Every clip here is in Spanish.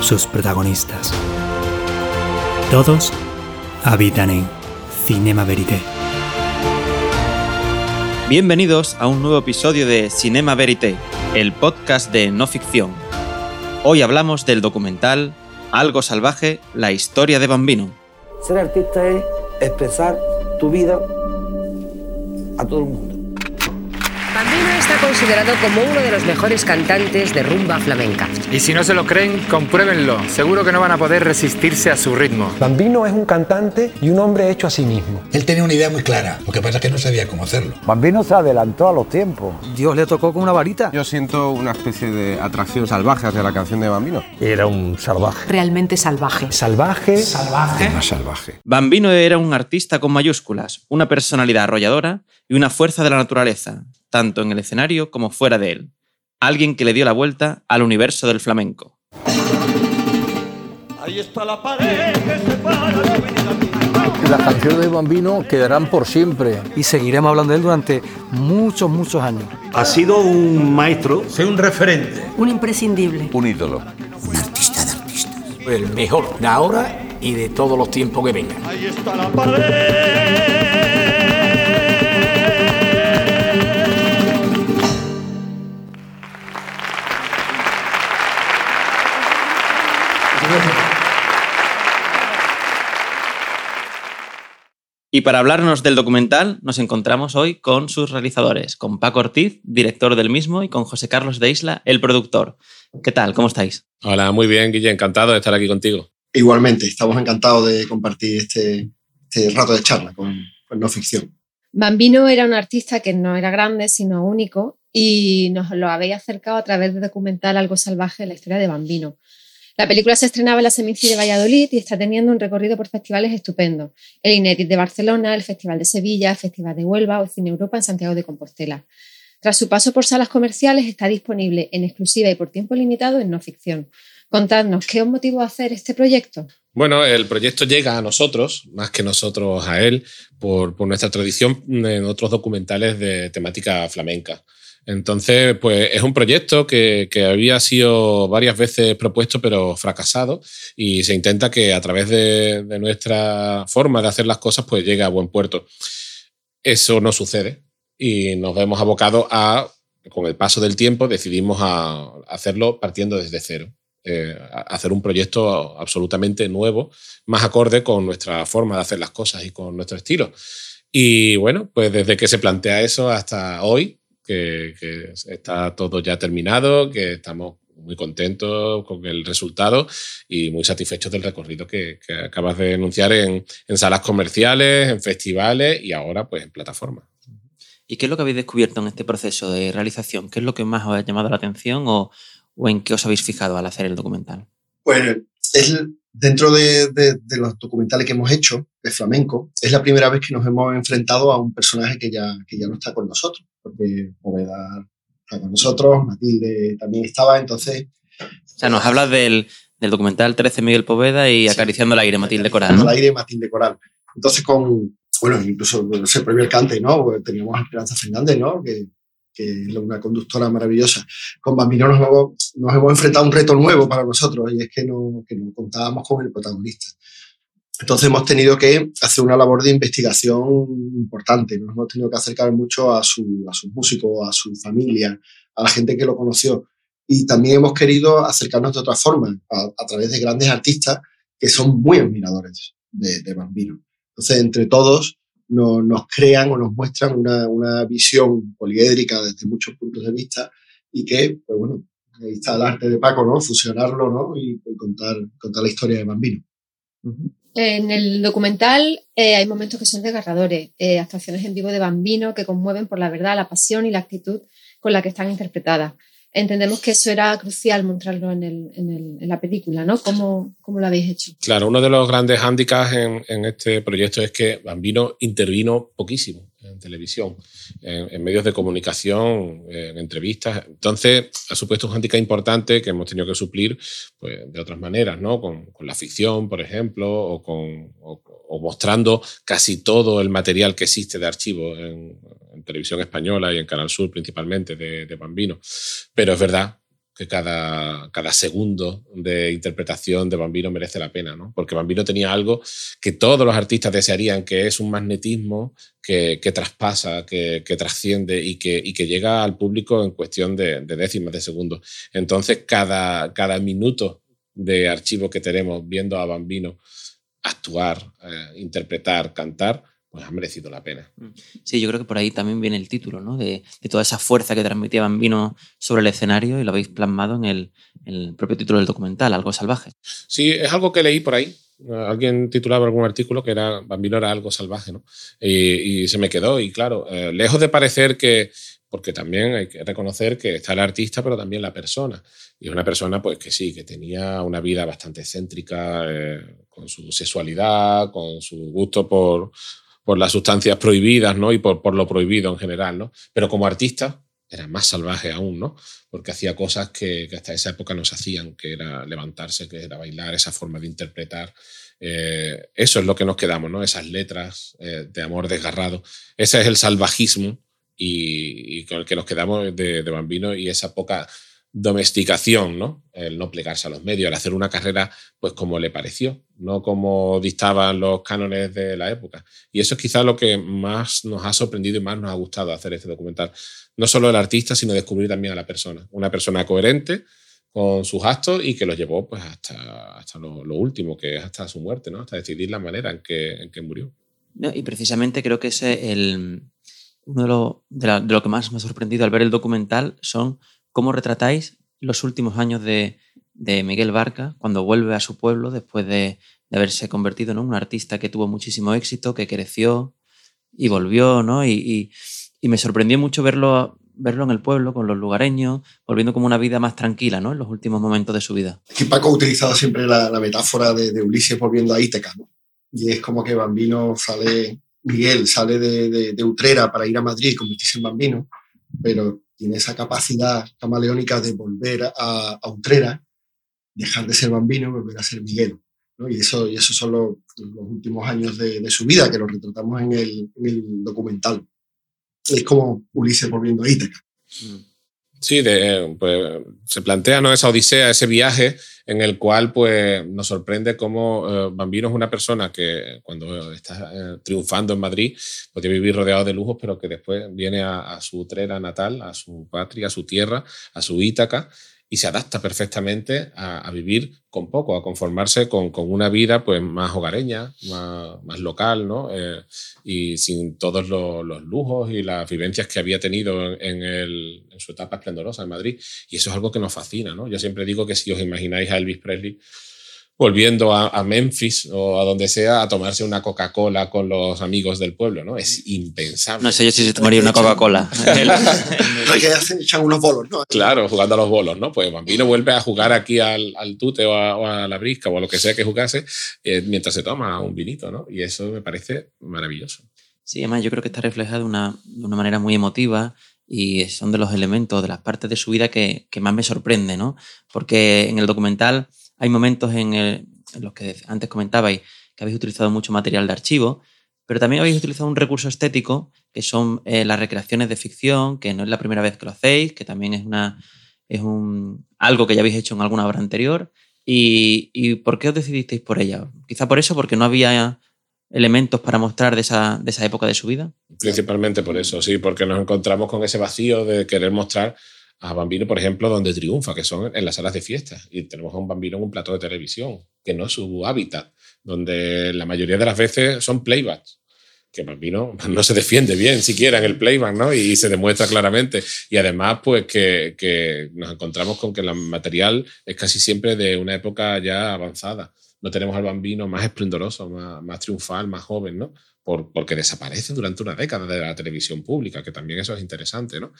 sus protagonistas. Todos habitan en Cinema Verité. Bienvenidos a un nuevo episodio de Cinema Verité, el podcast de no ficción. Hoy hablamos del documental Algo Salvaje, la historia de Bambino. Ser artista es expresar tu vida a todo el mundo. Bambino considerado como uno de los mejores cantantes de rumba flamenca. Y si no se lo creen, compruébenlo. Seguro que no van a poder resistirse a su ritmo. Bambino es un cantante y un hombre hecho a sí mismo. Él tenía una idea muy clara, lo que pasa es que no sabía cómo hacerlo. Bambino se adelantó a los tiempos. Dios le tocó con una varita. Yo siento una especie de atracción salvaje hacia la canción de Bambino. Era un salvaje. Realmente salvaje. Salvaje. Salvaje. Más salvaje. Bambino era un artista con mayúsculas, una personalidad arrolladora y una fuerza de la naturaleza, tanto en el escenario como fuera de él. Alguien que le dio la vuelta al universo del flamenco. Ahí está la pared que separa la Las canciones de Bambino quedarán por siempre. Y seguiremos hablando de él durante muchos, muchos años. Ha sido un maestro. Soy un referente. Un imprescindible. Un ídolo. Un artista de artistas. El mejor de ahora y de todos los tiempos que vengan. Ahí está la pared. Y para hablarnos del documental nos encontramos hoy con sus realizadores, con Paco Ortiz, director del mismo, y con José Carlos de Isla, el productor. ¿Qué tal? ¿Cómo estáis? Hola, muy bien, Guille, encantado de estar aquí contigo. Igualmente, estamos encantados de compartir este, este rato de charla con, con no ficción. Bambino era un artista que no era grande, sino único, y nos lo habéis acercado a través de documental Algo Salvaje, la historia de Bambino. La película se estrenaba en la Seminci de Valladolid y está teniendo un recorrido por festivales estupendo. El Inetit de Barcelona, el Festival de Sevilla, el Festival de Huelva o Cine Europa en Santiago de Compostela. Tras su paso por salas comerciales, está disponible en exclusiva y por tiempo limitado en no ficción. Contadnos, ¿qué os motivó a hacer este proyecto? Bueno, el proyecto llega a nosotros, más que nosotros a él, por, por nuestra tradición en otros documentales de temática flamenca. Entonces, pues es un proyecto que, había sido varias veces propuesto, pero fracasado, y se intenta que a través de, nuestra forma de hacer las cosas, pues llegue a buen puerto. Eso no sucede y nos vemos abocados a, con el paso del tiempo, decidimos hacerlo partiendo desde cero. Eh, hacer un proyecto absolutamente nuevo, más acorde con nuestra forma de hacer las cosas y con nuestro estilo. Y bueno, pues desde que se plantea eso hasta hoy, que, que, está todo ya terminado, que estamos muy contentos con el resultado y muy satisfechos del recorrido que, que acabas de anunciar en, en, salas comerciales, en festivales y ahora pues en plataformas. ¿Y qué es lo que habéis descubierto en este proceso de realización? ¿Qué es lo que más os ha llamado la atención o, o en qué os habéis fijado al hacer el documental? Bueno, es, dentro de, de, de, los documentales que hemos hecho de flamenco, es la primera vez que nos hemos enfrentado a un personaje que ya, que ya no está con nosotros, porque Poveda está con nosotros, Matilde también estaba, entonces... O sea, nos hablas del, del documental 13 Miguel Poveda y sí. Acariciando el aire, Matilde Coral, ¿no? El aire, Matilde Coral. Entonces, con, bueno, incluso no sé, el premio Cante, ¿no? Teníamos a Esperanza Fernández, ¿no? Que, que es una conductora maravillosa. Con Bambino nos hemos, nos hemos enfrentado a un reto nuevo para nosotros y es que no, que no contábamos con el protagonista. Entonces hemos tenido que hacer una labor de investigación importante. Nos hemos tenido que acercar mucho a, su, a sus músicos, a su familia, a la gente que lo conoció. Y también hemos querido acercarnos de otra forma, a, a través de grandes artistas que son muy admiradores de, de Bambino. Entonces, entre todos, nos, nos crean o nos muestran una, una, visión poliédrica desde muchos puntos de vista y que, pues bueno, ahí está el arte de Paco, ¿no? Fusionarlo, ¿no? Y, y contar, contar la historia de Bambino. Uh -huh. En el documental eh, hay momentos que son desgarradores, eh, actuaciones en vivo de Bambino que conmueven por la verdad, la pasión y la actitud con la que están interpretadas. entendemos que eso era crucial mostrarlo en, el, en, el, en la película, ¿no? ¿Cómo, ¿Cómo, lo habéis hecho? Claro, uno de los grandes hándicaps en, en, este proyecto es que Bambino intervino poquísimo en televisión, en, medios de comunicación, en entrevistas. Entonces, ha supuesto un hándicap importante que hemos tenido que suplir pues, de otras maneras, ¿no? Con, la ficción, por ejemplo, o, mostrando casi todo el material que existe de archivo en, en televisión española y en Canal Sur principalmente de, de Bambino. Pero es verdad que cada, cada segundo de interpretación de Bambino merece la pena, ¿no? Porque Bambino tenía algo que todos los artistas desearían, que es un magnetismo que, traspasa, que, trasciende y que, llega al público en cuestión de, décimas de segundo. Entonces, cada, cada minuto de archivo que tenemos viendo a Bambino actuar, eh, interpretar, cantar, pues ha merecido la pena. Sí, yo creo que por ahí también viene el título, ¿no? De, de toda esa fuerza que transmitía Bambino sobre el escenario y lo habéis plasmado en el, el, propio título del documental, Algo Salvaje. Sí, es algo que leí por ahí. Alguien titulaba algún artículo que era Bambino era algo salvaje, ¿no? Y, y se me quedó. Y claro, eh, lejos de parecer que, porque también hay que reconocer que está el artista, pero también la persona. Y una persona, pues que sí, que tenía una vida bastante excéntrica, eh, con su sexualidad, con su gusto por, por las sustancias prohibidas, ¿no? Y por, por, lo prohibido en general, ¿no? Pero como artista era más salvaje aún, ¿no? Porque hacía cosas que, hasta esa época no hacían, que era levantarse, que era bailar, esa forma de interpretar. Eh, eso es lo que nos quedamos, ¿no? Esas letras eh, de amor desgarrado. Ese es el salvajismo y, y, con el que nos quedamos de, de Bambino y esa poca domesticación, ¿no? El no plegarse a los medios, el hacer una carrera pues como le pareció, no como dictaban los cánones de la época. Y eso es quizá lo que más nos ha sorprendido y más nos ha gustado hacer este documental. No solo el artista, sino descubrir también a la persona. Una persona coherente con sus actos y que los llevó pues hasta, hasta lo, último, que es hasta su muerte, ¿no? Hasta decidir la manera en que, en que murió. No, y precisamente creo que ese el uno de lo, de, de lo que más me ha sorprendido al ver el documental son cómo retratáis los últimos años de, de, Miguel Barca cuando vuelve a su pueblo después de, de haberse convertido en un artista que tuvo muchísimo éxito, que creció y volvió, ¿no? Y, me sorprendió mucho verlo, verlo en el pueblo con los lugareños, volviendo como una vida más tranquila, ¿no? En los últimos momentos de su vida. Es que Paco ha utilizado siempre la, metáfora de, de, Ulises volviendo a Íteca, ¿no? Y es como que Bambino sale, Miguel sale de, de Utrera para ir a Madrid y convertirse en Bambino, pero tiene esa capacidad camaleónica de volver a, a Utrera, dejar de ser bambino y volver a ser Miguel. ¿no? Y, eso, y esos son los, los últimos años de, de, su vida, que lo retratamos en el, en el, documental. Es como Ulises volviendo a Ítaca. Sí, pues, se plantea ¿no? esa odisea, ese viaje en el cual pues, nos sorprende cómo eh, Bambino es una persona que cuando está eh, triunfando en Madrid podría vivir rodeado de lujos, pero que después viene a, a su trera natal, a su patria, a su tierra, a su Ítaca, y se adapta perfectamente a, vivir con poco, a conformarse con, una vida pues más hogareña, más, local, ¿no? Eh, y sin todos los, lujos y las vivencias que había tenido en, su etapa esplendorosa en Madrid. Y eso es algo que nos fascina, ¿no? Yo siempre digo que si os imagináis a Elvis Presley volviendo a, a, Memphis o a donde sea a tomarse una Coca-Cola con los amigos del pueblo, ¿no? Es impensable. No sé yo si se tomaría una Coca-Cola. que hacen, echan unos bolos, ¿no? Claro, jugando a los bolos, ¿no? Pues Bambino vuelve a jugar aquí al, al tute o a, o a, la brisca o a lo que sea que jugase eh, mientras se toma un vinito, ¿no? Y eso me parece maravilloso. Sí, además yo creo que está reflejado de una, de una manera muy emotiva y son de los elementos, de las partes de su vida que, que más me sorprende, ¿no? Porque en el documental hay momentos en, el, en, los que antes comentabais que habéis utilizado mucho material de archivo, pero también habéis utilizado un recurso estético que son eh, las recreaciones de ficción, que no es la primera vez que lo hacéis, que también es, una, es un, algo que ya habéis hecho en alguna obra anterior. Y, ¿Y por qué os decidisteis por ella? Quizá por eso, porque no había elementos para mostrar de esa, de esa época de su vida. Principalmente por eso, sí, porque nos encontramos con ese vacío de querer mostrar a Bambino, por ejemplo, donde triunfa, que son en las salas de fiestas. Y tenemos a un Bambino en un plato de televisión, que no es su hábitat, donde la mayoría de las veces son playbacks. Que Bambino no se defiende bien siquiera en el playback, ¿no? Y se demuestra claramente. Y además, pues que, que nos encontramos con que el material es casi siempre de una época ya avanzada no tenemos al bambino más esplendoroso, más, más triunfal, más joven, ¿no? Por, porque desaparece durante una década de la televisión pública, que también eso es interesante, ¿no?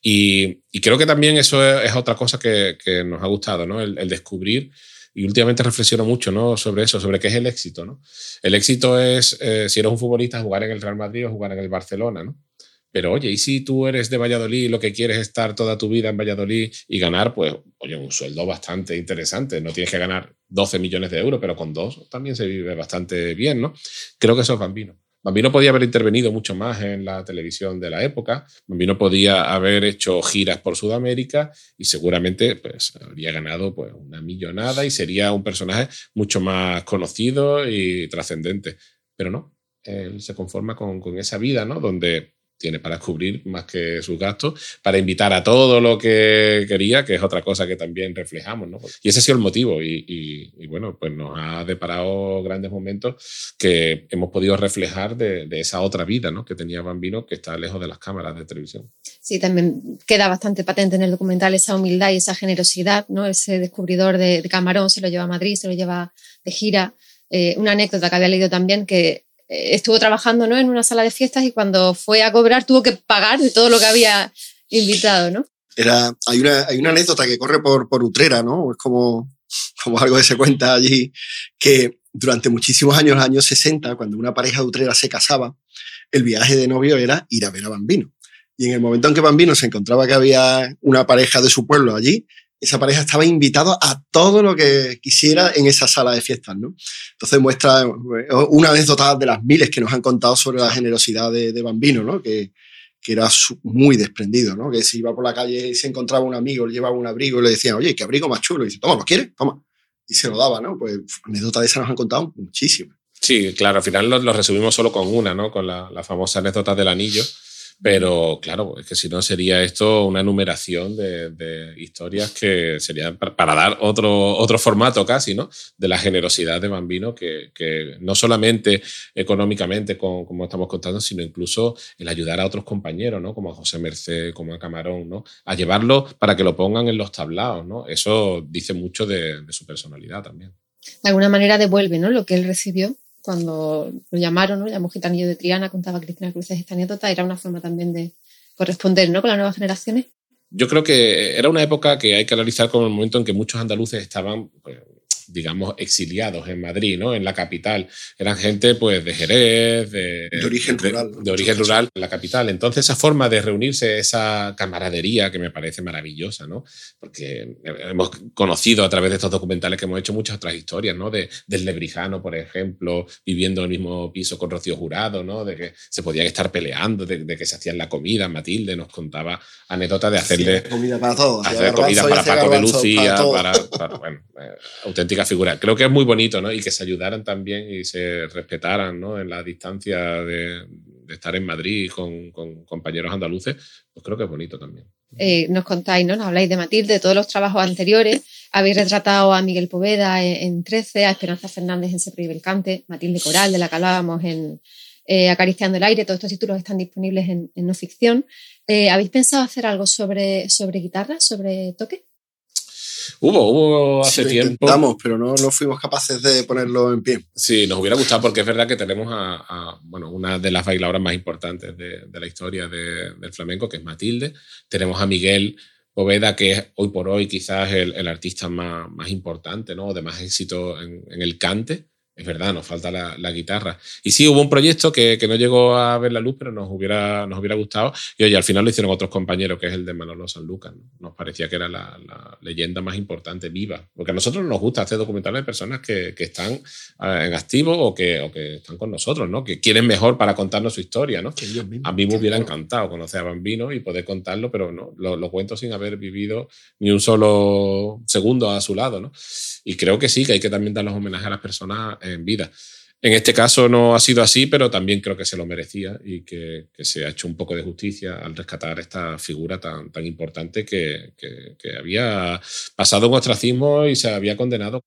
Y, y creo que también eso es, es otra cosa que, que, nos ha gustado, ¿no? El, el, descubrir, y últimamente reflexiono mucho, ¿no? Sobre eso, sobre qué es el éxito, ¿no? El éxito es, eh, si eres un futbolista, jugar en el Real Madrid o jugar en el Barcelona, ¿no? Pero oye, ¿y si tú eres de Valladolid y lo que quieres es estar toda tu vida en Valladolid y ganar, pues, oye, un sueldo bastante interesante? No tienes que ganar 12 millones de euros, pero con dos también se vive bastante bien, ¿no? Creo que eso es Bambino. Bambino podía haber intervenido mucho más en la televisión de la época. Bambino podía haber hecho giras por Sudamérica y seguramente pues, habría ganado pues, una millonada y sería un personaje mucho más conocido y trascendente. Pero no, él se conforma con, con esa vida, ¿no? Donde tiene para cubrir más que sus gastos, para invitar a todo lo que quería, que es otra cosa que también reflejamos. ¿no? Y ese ha sido el motivo y, y, y, bueno, pues nos ha deparado grandes momentos que hemos podido reflejar de, de, esa otra vida ¿no? que tenía Bambino, que está lejos de las cámaras de televisión. Sí, también queda bastante patente en el documental esa humildad y esa generosidad, ¿no? ese descubridor de, de Camarón se lo lleva a Madrid, se lo lleva de gira. Eh, una anécdota que había leído también que estuvo trabajando ¿no? en una sala de fiestas y cuando fue a cobrar tuvo que pagar de todo lo que había invitado, ¿no? Era, hay, una, hay una anécdota que corre por, por Utrera, ¿no? Es como, como algo que se cuenta allí, que durante muchísimos años, los años 60, cuando una pareja de Utrera se casaba, el viaje de novio era ir a ver a Bambino. Y en el momento en que Bambino se encontraba que había una pareja de su pueblo allí, esa pareja estaba invitada a todo lo que quisiera en esa sala de fiestas, ¿no? Entonces muestra una anécdota de las miles que nos han contado sobre la generosidad de, de Bambino, ¿no? Que, que era muy desprendido, ¿no? Que si iba por la calle y se encontraba un amigo, le llevaba un abrigo y le decían, oye, qué abrigo más chulo. Y dice, toma, ¿lo quieres? Toma. Y se lo daba, ¿no? Pues anécdotas de esas nos han contado muchísimas. Sí, claro, al final lo, lo, resumimos solo con una, ¿no? Con la, la famosa anécdota del anillo. Pero claro, es que si no sería esto una numeración de, historias que serían para, dar otro, otro formato casi, ¿no? De la generosidad de Bambino, que, no solamente económicamente, con, como estamos contando, sino incluso el ayudar a otros compañeros, ¿no? Como a José Merced, como a Camarón, ¿no? A llevarlo para que lo pongan en los tablaos, ¿no? Eso dice mucho de, de su personalidad también. De alguna manera devuelve, ¿no? Lo que él recibió cuando lo llamaron, ¿no? llamó Gitanillo de Triana, contaba Cristina Cruces esta anécdota, era una forma también de corresponder ¿no? con las nuevas generaciones. Yo creo que era una época que hay que analizar como el momento en que muchos andaluces estaban pues, digamos, exiliados en Madrid, ¿no? En la capital. Eran gente, pues, de Jerez, de, de origen de, rural. De, origen rural en la capital. Entonces, esa forma de reunirse, esa camaradería que me parece maravillosa, ¿no? Porque hemos conocido a través de estos documentales que hemos hecho muchas otras historias, ¿no? De, del Lebrijano, por ejemplo, viviendo en el mismo piso con Rocío Jurado, ¿no? De que se podían estar peleando, de, de que se hacían la comida. Matilde nos contaba anécdotas de hacerle... Sí, comida para todos. Hacer comida para Paco de Lucía, para, para, para, bueno, eh, auténtica figura. Creo que es muy bonito, ¿no? Y que se ayudaran también y se respetaran, ¿no? En la distancia de, estar en Madrid con, compañeros andaluces, pues creo que es bonito también. Eh, nos contáis, ¿no? Nos habláis de Matilde, de todos los trabajos anteriores. Habéis retratado a Miguel Poveda en, en 13, a Esperanza Fernández en Se prohíbe el cante, Matilde Coral, de la que hablábamos en eh, Acariciando el aire. Todos estos títulos están disponibles en, en no ficción. Eh, ¿Habéis pensado hacer algo sobre, sobre guitarra, sobre toque? Hubo, hubo hace sí, tiempo. Intentamos, pero no, no fuimos capaces de ponerlo en pie. Sí, nos hubiera gustado porque es verdad que tenemos a, a bueno, una de las bailadoras más importantes de, de la historia de, del flamenco, que es Matilde. Tenemos a Miguel Poveda, que es hoy por hoy quizás el, el artista más, más, importante, ¿no? De más éxito en, en el cante es verdad, nos falta la, la, guitarra. Y sí, hubo un proyecto que, que, no llegó a ver la luz, pero nos hubiera, nos hubiera gustado. Y oye, al final lo hicieron otros compañeros, que es el de Manolo Sanlúcar. ¿no? Nos parecía que era la, la, leyenda más importante viva. Porque a nosotros nos gusta hacer documentales de personas que, que están uh, en activo o que, o que están con nosotros, ¿no? Que quieren mejor para contarnos su historia, ¿no? A mí me hubiera encantado conocer a Bambino y poder contarlo, pero no, lo, lo cuento sin haber vivido ni un solo segundo a su lado, ¿no? Y creo que sí, que hay que también dar los homenajes a las personas en vida. En este caso no ha sido así, pero también creo que se lo merecía y que, que se ha hecho un poco de justicia al rescatar esta figura tan, tan importante que, que, que había pasado un ostracismo y se había condenado.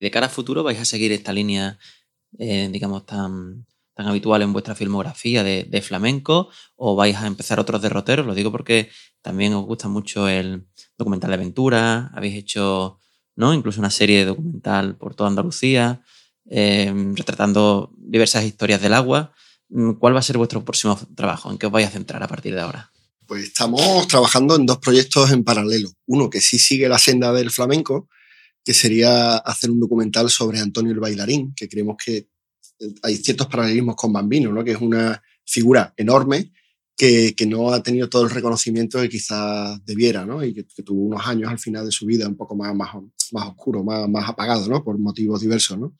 ¿De cara a futuro vais a seguir esta línea, eh, digamos, tan, tan habitual en vuestra filmografía de, de, flamenco o vais a empezar otros derroteros? Lo digo porque también os gusta mucho el documental de aventura, habéis hecho ¿no? Incluso una serie documental por toda Andalucía, eh, retratando diversas historias del agua. Mm, ¿Cuál va a ser vuestro próximo trabajo? ¿En qué os vais a centrar a partir de ahora? Pues estamos trabajando en dos proyectos en paralelo. Uno que sí sigue la senda del flamenco, que sería hacer un documental sobre Antonio el Bailarín, que creemos que hay ciertos paralelismos con Bambino, ¿no? que es una figura enorme que, no ha tenido todo el reconocimiento que quizás debiera, ¿no? Y que, tuvo unos años al final de su vida un poco más, más, más oscuro, más, más apagado, ¿no? Por motivos diversos, ¿no?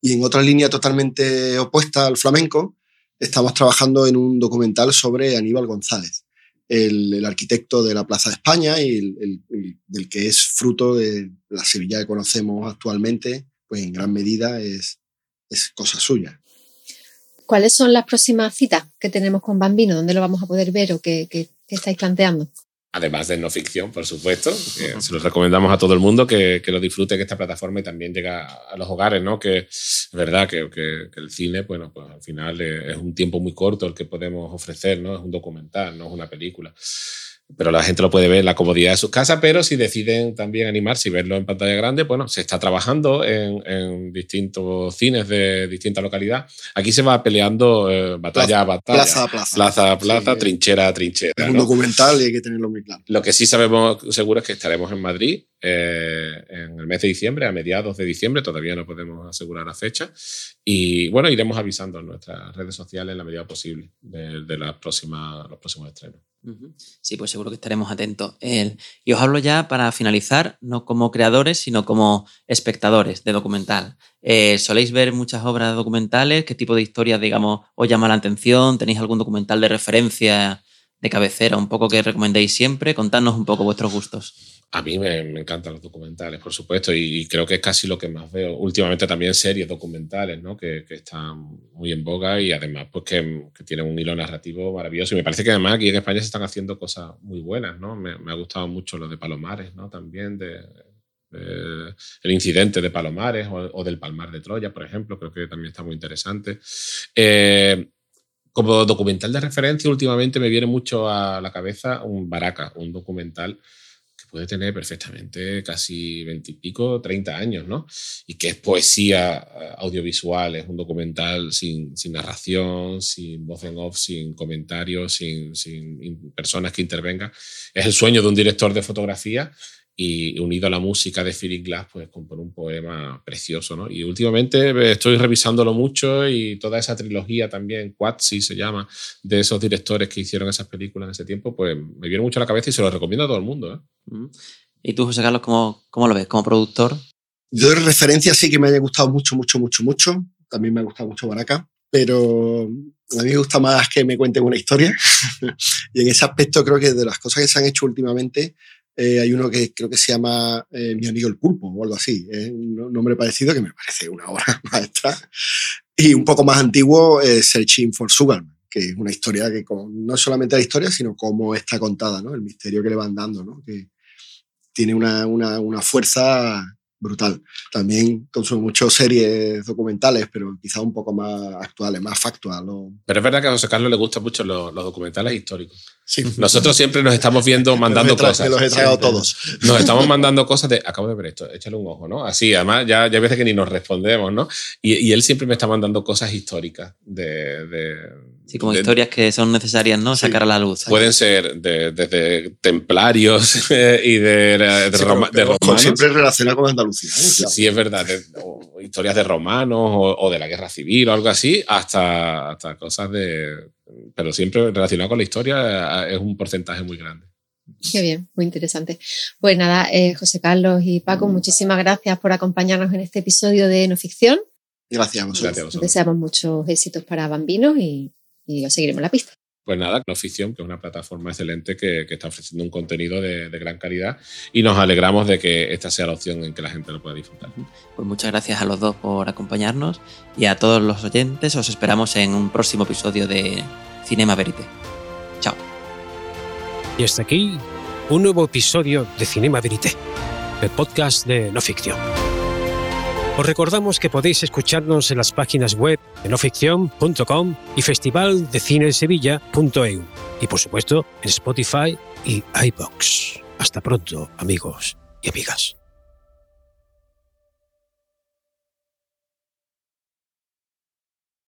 Y en otra línea totalmente opuesta al flamenco, estamos trabajando en un documental sobre Aníbal González, el, el arquitecto de la Plaza de España y el, el, del que es fruto de la Sevilla que conocemos actualmente, pues en gran medida es, es cosa suya. ¿Cuáles son las próximas citas que tenemos con Bambino? ¿Dónde lo vamos a poder ver o qué, qué, qué estáis planteando? Además de no ficción, por supuesto. Se lo recomendamos a todo el mundo que, que, lo disfrute, que esta plataforma también llega a los hogares, ¿no? Que es verdad que, que, que, el cine, bueno, pues al final es un tiempo muy corto el que podemos ofrecer, ¿no? Es un documental, no es una película pero la gente lo puede ver en la comodidad de sus casas, pero si deciden también animarse y verlo en pantalla grande, bueno, se está trabajando en, en distintos cines de distinta localidad. Aquí se va peleando eh, batalla a batalla. Plaza a plaza. Plaza a plaza, sí, trinchera a trinchera. Es un ¿no? documental y hay que tenerlo muy claro. Lo que sí sabemos seguro es que estaremos en Madrid eh, en el mes de diciembre, a mediados de diciembre, todavía no podemos asegurar la fecha. Y bueno, iremos avisando en nuestras redes sociales en la medida posible de, de las próximas, los próximos estrenos. Sí, pues seguro que estaremos atentos. Y os hablo ya para finalizar, no como creadores, sino como espectadores de documental. Eh, ¿Soléis ver muchas obras documentales? ¿Qué tipo de historias, digamos, os llama la atención? ¿Tenéis algún documental de referencia, de cabecera, un poco que recomendéis siempre? Contadnos un poco vuestros gustos. A mí me, encantan los documentales, por supuesto, y, creo que es casi lo que más veo. Últimamente también series documentales, ¿no? Que, están muy en boga y además pues que, tienen un hilo narrativo maravilloso. Y me parece que además aquí en España se están haciendo cosas muy buenas, ¿no? Me, ha gustado mucho lo de Palomares, ¿no? También el incidente de Palomares o, del Palmar de Troya, por ejemplo, creo que también está muy interesante. Eh, como documental de referencia, últimamente me viene mucho a la cabeza un Baraka, un documental puede tener perfectamente casi veintipico, treinta años, ¿no? Y que es poesía audiovisual, es un documental sin, sin narración, sin voz en off, sin comentarios, sin, sin personas que intervengan. Es el sueño de un director de fotografía y unido a la música de Philip Glass, pues compone un poema precioso, ¿no? Y últimamente estoy revisándolo mucho y toda esa trilogía también, Quatsi se llama, de esos directores que hicieron esas películas en ese tiempo, pues me viene mucho a la cabeza y se lo recomiendo a todo el mundo, ¿eh? ¿Y tú, José Carlos, cómo, cómo lo ves como productor? Yo de referencia sí que me haya gustado mucho, mucho, mucho, mucho. También me ha gustado mucho Baraka, pero a mí me gusta más que me cuenten una historia. y en ese aspecto creo que de las cosas que se han hecho últimamente, eh, hay uno que creo que se llama eh, Mi amigo el pulpo o algo así. Es un nombre parecido que me parece una obra maestra. Y un poco más antiguo, eh, Searching for Sugarman, que es una historia que con, no solamente la historia, sino cómo está contada, ¿no? el misterio que le van dando, ¿no? que tiene una, una, una fuerza brutal. También consumo mucho series documentales, pero quizá un poco más actuales, más factual. Pero es verdad que a José Carlos le gustan mucho los, los documentales históricos. Sí. Nosotros siempre nos estamos viendo, mandando los cosas. Los he tragado todos. Nos estamos mandando cosas de, acabo de ver esto, échale un ojo, ¿no? Así, además, ya, ya veces que ni nos respondemos, ¿no? Y, y él siempre me está mandando cosas históricas de, de Sí, como de, historias que son necesarias, ¿no? Sí. Sacar a la luz. Pueden ser desde de templarios y de, de, sí, Roma, de romanos. Siempre relacionado con Andalucía. ¿Eh? Claro. Sí, es verdad. O, historias de romanos o, o, de la guerra civil o algo así, hasta, hasta cosas de. Pero siempre relacionado con la historia es un porcentaje muy grande. Qué bien, muy interesante. Pues nada, eh, José Carlos y Paco, muchísimas gracias por acompañarnos en este episodio de No Ficción. Gracias a vosotros. Gracias a Deseamos muchos éxitos para Bambinos y y os seguiremos la pista. Pues nada, No Ficción, que es una plataforma excelente que, que está ofreciendo un contenido de, de, gran calidad y nos alegramos de que esta sea la opción en que la gente lo pueda disfrutar. Pues muchas gracias a los dos por acompañarnos y a todos los oyentes os esperamos en un próximo episodio de Cinema Verite. Chao. Y hasta aquí un nuevo episodio de Cinema Verite, el podcast de No Ficción. Os recordamos que podéis escucharnos en las páginas web de noficción.com y festivaldecinesevilla.eu y por supuesto en Spotify y iBox. Hasta pronto, amigos y amigas.